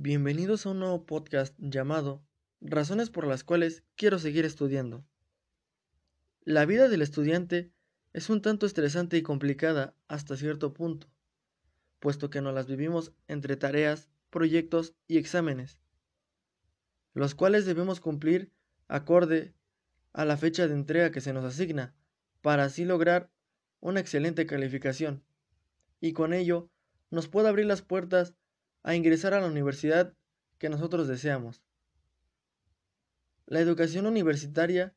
Bienvenidos a un nuevo podcast llamado Razones por las cuales quiero seguir estudiando. La vida del estudiante es un tanto estresante y complicada hasta cierto punto, puesto que nos las vivimos entre tareas, proyectos y exámenes, los cuales debemos cumplir acorde a la fecha de entrega que se nos asigna, para así lograr una excelente calificación, y con ello nos pueda abrir las puertas a ingresar a la universidad que nosotros deseamos. La educación universitaria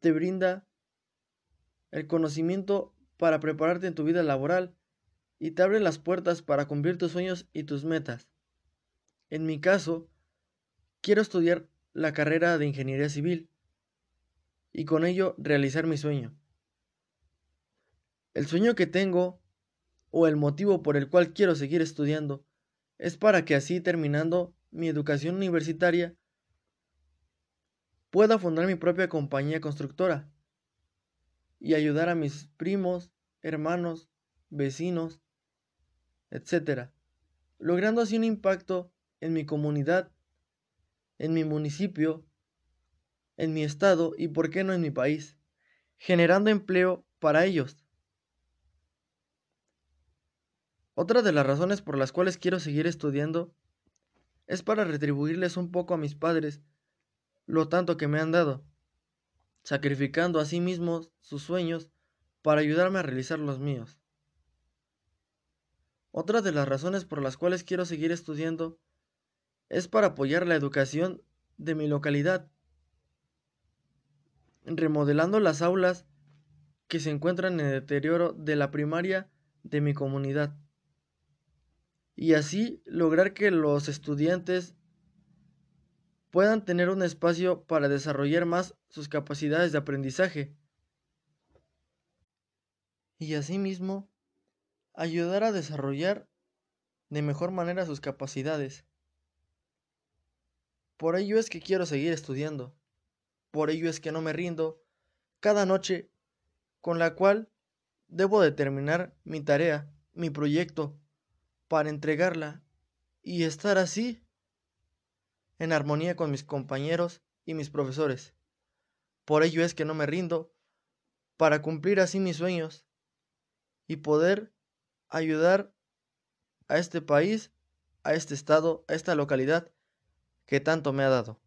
te brinda el conocimiento para prepararte en tu vida laboral y te abre las puertas para cumplir tus sueños y tus metas. En mi caso, quiero estudiar la carrera de ingeniería civil y con ello realizar mi sueño. El sueño que tengo o el motivo por el cual quiero seguir estudiando es para que así terminando mi educación universitaria pueda fundar mi propia compañía constructora y ayudar a mis primos, hermanos, vecinos, etc., logrando así un impacto en mi comunidad, en mi municipio, en mi estado y, por qué no, en mi país, generando empleo para ellos. Otra de las razones por las cuales quiero seguir estudiando es para retribuirles un poco a mis padres lo tanto que me han dado, sacrificando a sí mismos sus sueños para ayudarme a realizar los míos. Otra de las razones por las cuales quiero seguir estudiando es para apoyar la educación de mi localidad, remodelando las aulas que se encuentran en deterioro de la primaria de mi comunidad y así lograr que los estudiantes puedan tener un espacio para desarrollar más sus capacidades de aprendizaje y asimismo ayudar a desarrollar de mejor manera sus capacidades. Por ello es que quiero seguir estudiando, por ello es que no me rindo cada noche con la cual debo determinar mi tarea, mi proyecto, para entregarla y estar así en armonía con mis compañeros y mis profesores. Por ello es que no me rindo para cumplir así mis sueños y poder ayudar a este país, a este estado, a esta localidad que tanto me ha dado.